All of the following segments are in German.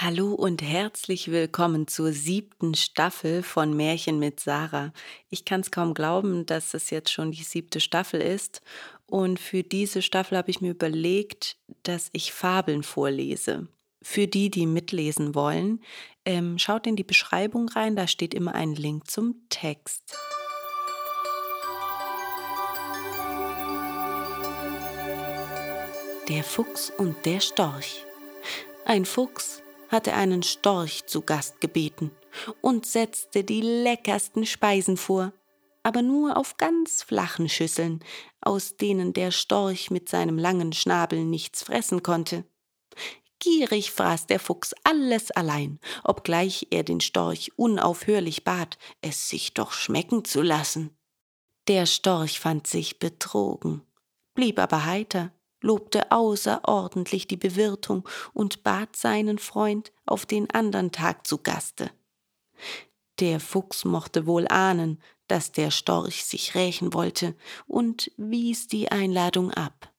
Hallo und herzlich willkommen zur siebten Staffel von Märchen mit Sarah. Ich kann es kaum glauben, dass es jetzt schon die siebte Staffel ist. Und für diese Staffel habe ich mir überlegt, dass ich Fabeln vorlese. Für die, die mitlesen wollen, ähm, schaut in die Beschreibung rein, da steht immer ein Link zum Text. Der Fuchs und der Storch. Ein Fuchs hatte einen Storch zu Gast gebeten und setzte die leckersten Speisen vor, aber nur auf ganz flachen Schüsseln, aus denen der Storch mit seinem langen Schnabel nichts fressen konnte. Gierig fraß der Fuchs alles allein, obgleich er den Storch unaufhörlich bat, es sich doch schmecken zu lassen. Der Storch fand sich betrogen, blieb aber heiter lobte außerordentlich die Bewirtung und bat seinen Freund auf den andern Tag zu Gaste. Der Fuchs mochte wohl ahnen, dass der Storch sich rächen wollte und wies die Einladung ab.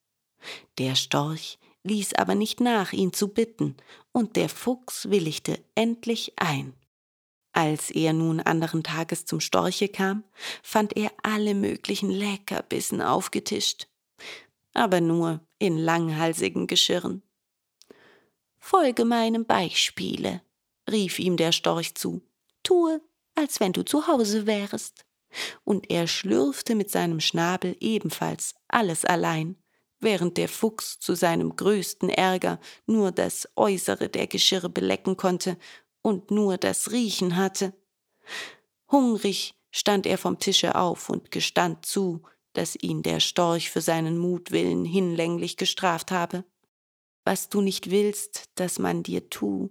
Der Storch ließ aber nicht nach, ihn zu bitten, und der Fuchs willigte endlich ein. Als er nun anderen Tages zum Storche kam, fand er alle möglichen Leckerbissen aufgetischt aber nur in langhalsigen Geschirren. Folge meinem Beispiele, rief ihm der Storch zu, tue, als wenn du zu Hause wärest. Und er schlürfte mit seinem Schnabel ebenfalls alles allein, während der Fuchs zu seinem größten Ärger nur das Äußere der Geschirre belecken konnte und nur das Riechen hatte. Hungrig stand er vom Tische auf und gestand zu, dass ihn der Storch für seinen Mutwillen hinlänglich gestraft habe. Was du nicht willst, dass man dir tu,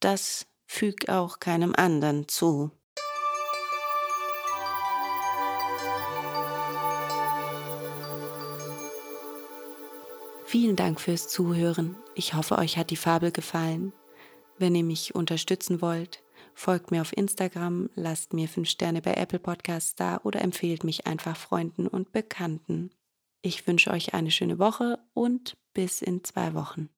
das füg auch keinem andern zu. Vielen Dank fürs Zuhören. Ich hoffe, euch hat die Fabel gefallen. Wenn ihr mich unterstützen wollt, Folgt mir auf Instagram, lasst mir 5 Sterne bei Apple Podcasts da oder empfehlt mich einfach Freunden und Bekannten. Ich wünsche euch eine schöne Woche und bis in zwei Wochen.